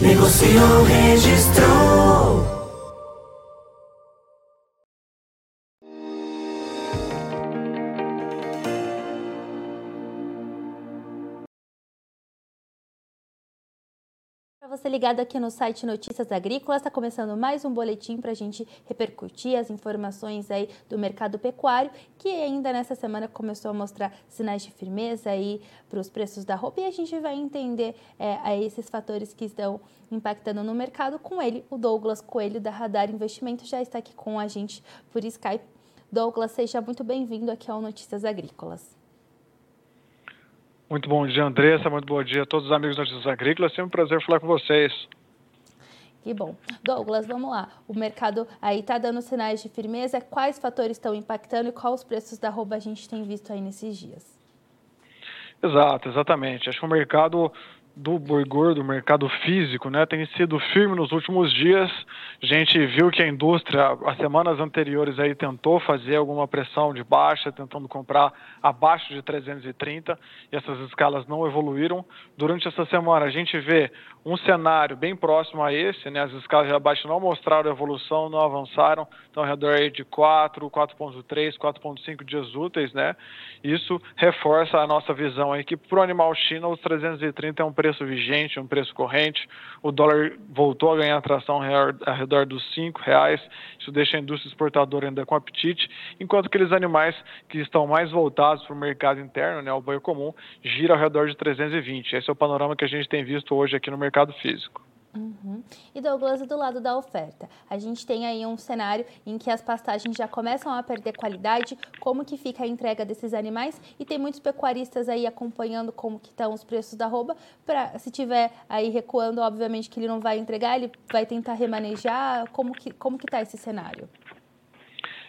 Negociou, registrou. Você ligado aqui no site Notícias Agrícolas, está começando mais um boletim para a gente repercutir as informações aí do mercado pecuário, que ainda nessa semana começou a mostrar sinais de firmeza aí para os preços da roupa e a gente vai entender é, esses fatores que estão impactando no mercado com ele. O Douglas Coelho da Radar Investimento já está aqui com a gente por Skype. Douglas, seja muito bem-vindo aqui ao Notícias Agrícolas. Muito bom dia, Andressa. Muito bom dia a todos os amigos Notícias Agrícolas. Sempre um prazer falar com vocês. Que bom. Douglas, vamos lá. O mercado aí está dando sinais de firmeza. Quais fatores estão impactando e quais os preços da roupa a gente tem visto aí nesses dias? Exato, exatamente. Acho que o mercado do boi gordo, mercado físico, né, tem sido firme nos últimos dias. A gente viu que a indústria, as semanas anteriores aí tentou fazer alguma pressão de baixa, tentando comprar abaixo de 330, e essas escalas não evoluíram. Durante essa semana a gente vê um cenário bem próximo a esse, né, as escalas de abaixo não mostraram evolução, não avançaram, estão ao redor aí de 4, 4.3, 4.5 dias úteis, né? Isso reforça a nossa visão aí que para o animal China os 330 é um preço preço vigente, um preço corrente. O dólar voltou a ganhar atração ao redor dos R$ reais. Isso deixa a indústria exportadora ainda com apetite, enquanto aqueles animais que estão mais voltados para o mercado interno, né, o boi comum, gira ao redor de 320. Esse é o panorama que a gente tem visto hoje aqui no mercado físico. Uhum. E Douglas, do lado da oferta, a gente tem aí um cenário em que as pastagens já começam a perder qualidade, como que fica a entrega desses animais e tem muitos pecuaristas aí acompanhando como que estão os preços da para se tiver aí recuando, obviamente que ele não vai entregar, ele vai tentar remanejar, como que como que está esse cenário?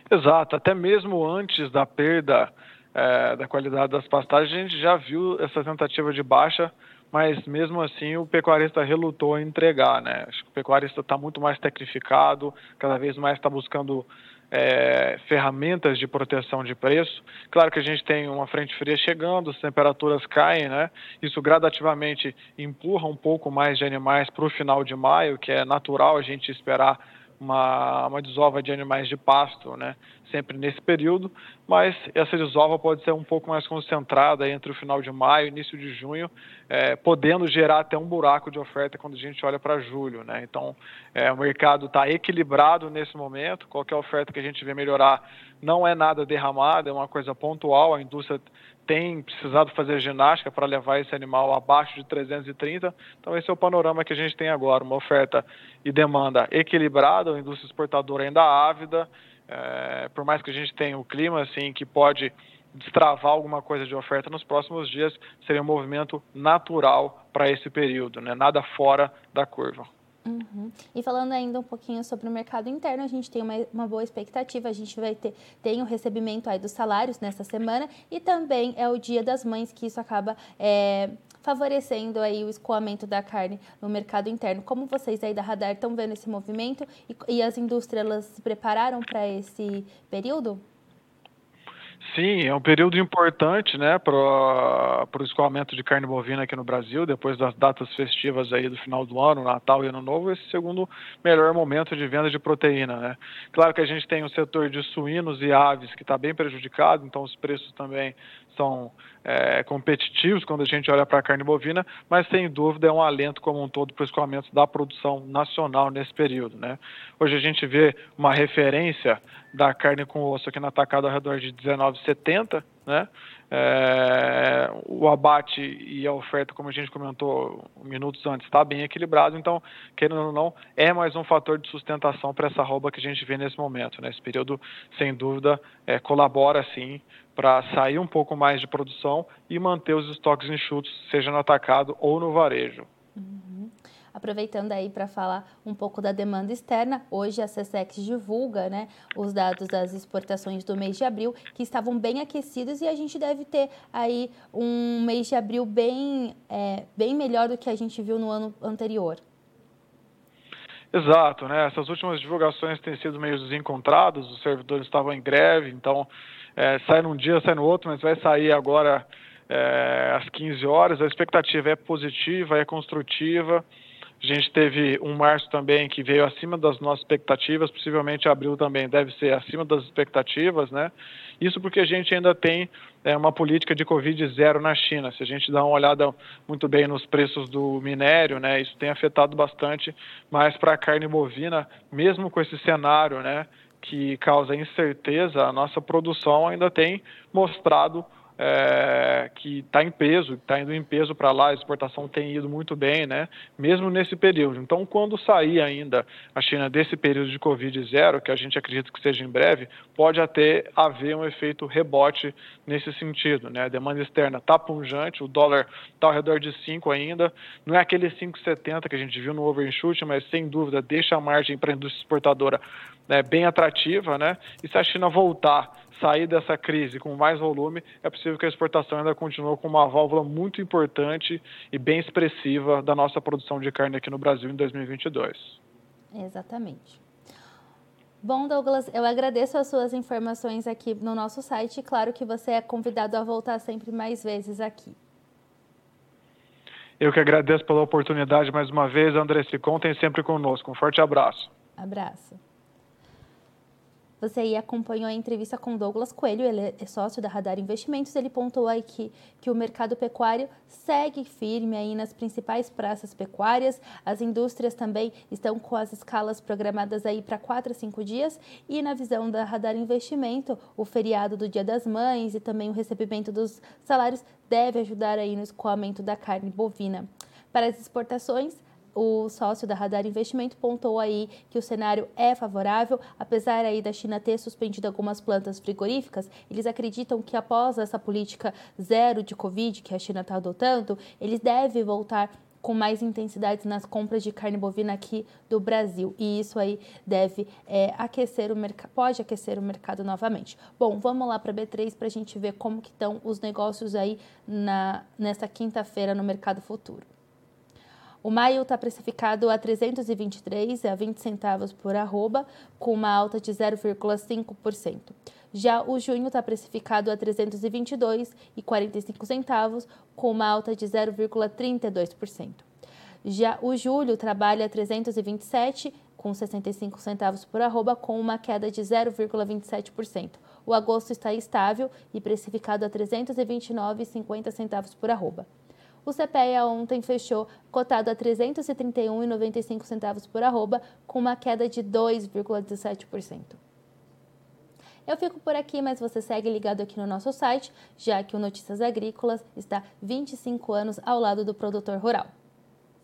Exato, até mesmo antes da perda é, da qualidade das pastagens, a gente já viu essa tentativa de baixa mas mesmo assim o pecuarista relutou em entregar, né? Acho que o pecuarista está muito mais tecnificado, cada vez mais está buscando é, ferramentas de proteção de preço. Claro que a gente tem uma frente fria chegando, as temperaturas caem, né? Isso gradativamente empurra um pouco mais de animais para o final de maio, que é natural a gente esperar uma, uma desova de animais de pasto, né? sempre nesse período, mas essa desova pode ser um pouco mais concentrada entre o final de maio e início de junho, é, podendo gerar até um buraco de oferta quando a gente olha para julho. Né? Então, é, o mercado está equilibrado nesse momento, qualquer oferta que a gente vê melhorar não é nada derramada, é uma coisa pontual, a indústria tem precisado fazer ginástica para levar esse animal abaixo de 330. Então, esse é o panorama que a gente tem agora: uma oferta e demanda equilibrada, a indústria exportadora ainda ávida, é, por mais que a gente tenha o clima assim que pode destravar alguma coisa de oferta nos próximos dias, seria um movimento natural para esse período, né? nada fora da curva. Uhum. E falando ainda um pouquinho sobre o mercado interno, a gente tem uma, uma, boa expectativa, a gente vai ter tem o recebimento aí dos salários nessa semana e também é o dia das mães que isso acaba é, favorecendo aí o escoamento da carne no mercado interno. Como vocês aí da Radar estão vendo esse movimento e, e as indústrias se prepararam para esse período? Sim, é um período importante né, para o escoamento de carne bovina aqui no Brasil, depois das datas festivas aí do final do ano, Natal e Ano Novo, esse segundo melhor momento de venda de proteína. Né? Claro que a gente tem o setor de suínos e aves que está bem prejudicado, então os preços também são é, competitivos quando a gente olha para a carne bovina, mas sem dúvida é um alento como um todo para o escoamento da produção nacional nesse período. Né? Hoje a gente vê uma referência da carne com osso aqui no atacado ao redor de 19,70, né? É, o abate e a oferta, como a gente comentou minutos antes, está bem equilibrado, então, querendo ou não, é mais um fator de sustentação para essa rouba que a gente vê nesse momento. Né? período, sem dúvida, é, colabora sim para sair um pouco mais de produção e manter os estoques enxutos, seja no atacado ou no varejo. Uhum. Aproveitando aí para falar um pouco da demanda externa, hoje a CSEX divulga né, os dados das exportações do mês de abril, que estavam bem aquecidos e a gente deve ter aí um mês de abril bem, é, bem melhor do que a gente viu no ano anterior. Exato, né? Essas últimas divulgações têm sido meio desencontradas, os servidores estavam em greve, então é, sai num dia, sai no outro, mas vai sair agora é, às 15 horas. A expectativa é positiva, é construtiva. A gente teve um março também que veio acima das nossas expectativas, possivelmente abril também deve ser acima das expectativas, né? Isso porque a gente ainda tem é, uma política de Covid zero na China. Se a gente dá uma olhada muito bem nos preços do minério, né, isso tem afetado bastante mais para a carne bovina, mesmo com esse cenário, né, que causa incerteza, a nossa produção ainda tem mostrado é, que está em peso, está indo em peso para lá, a exportação tem ido muito bem, né? Mesmo nesse período. Então, quando sair ainda a China desse período de Covid zero, que a gente acredita que seja em breve, pode até haver um efeito rebote nesse sentido, né? A demanda externa está punjante, o dólar está ao redor de 5 ainda, não é aquele 5,70 que a gente viu no overshoot, mas sem dúvida deixa a margem para a indústria exportadora né, bem atrativa, né? E se a China voltar sair dessa crise com mais volume, é possível que a exportação ainda continue com uma válvula muito importante e bem expressiva da nossa produção de carne aqui no Brasil em 2022. Exatamente. Bom, Douglas, eu agradeço as suas informações aqui no nosso site. Claro que você é convidado a voltar sempre mais vezes aqui. Eu que agradeço pela oportunidade mais uma vez, André. Se contem sempre conosco. Um forte abraço. Abraço. Você aí acompanhou a entrevista com Douglas Coelho, ele é sócio da Radar Investimentos. Ele pontuou aí que, que o mercado pecuário segue firme aí nas principais praças pecuárias. As indústrias também estão com as escalas programadas aí para 4 a 5 dias. E na visão da Radar Investimento, o feriado do Dia das Mães e também o recebimento dos salários deve ajudar aí no escoamento da carne bovina. Para as exportações, o sócio da Radar Investimento pontou aí que o cenário é favorável, apesar aí da China ter suspendido algumas plantas frigoríficas, eles acreditam que após essa política zero de Covid que a China está adotando, eles devem voltar com mais intensidade nas compras de carne bovina aqui do Brasil. E isso aí deve é, aquecer o mercado, pode aquecer o mercado novamente. Bom, vamos lá para B3 para a gente ver como que estão os negócios aí na, nessa quinta-feira no mercado futuro. O maio está precificado a 323 a 20 centavos por arroba, com uma alta de 0,5%. Já o junho está precificado a 322 e 45 centavos, com uma alta de 0,32%. Já o julho trabalha a 327 com 65 centavos por arroba, com uma queda de 0,27%. O agosto está estável e precificado a 329,50 centavos por arroba. O CPEA ontem fechou cotado a R$ 331,95 por arroba, com uma queda de 2,17%. Eu fico por aqui, mas você segue ligado aqui no nosso site, já que o Notícias Agrícolas está 25 anos ao lado do produtor rural.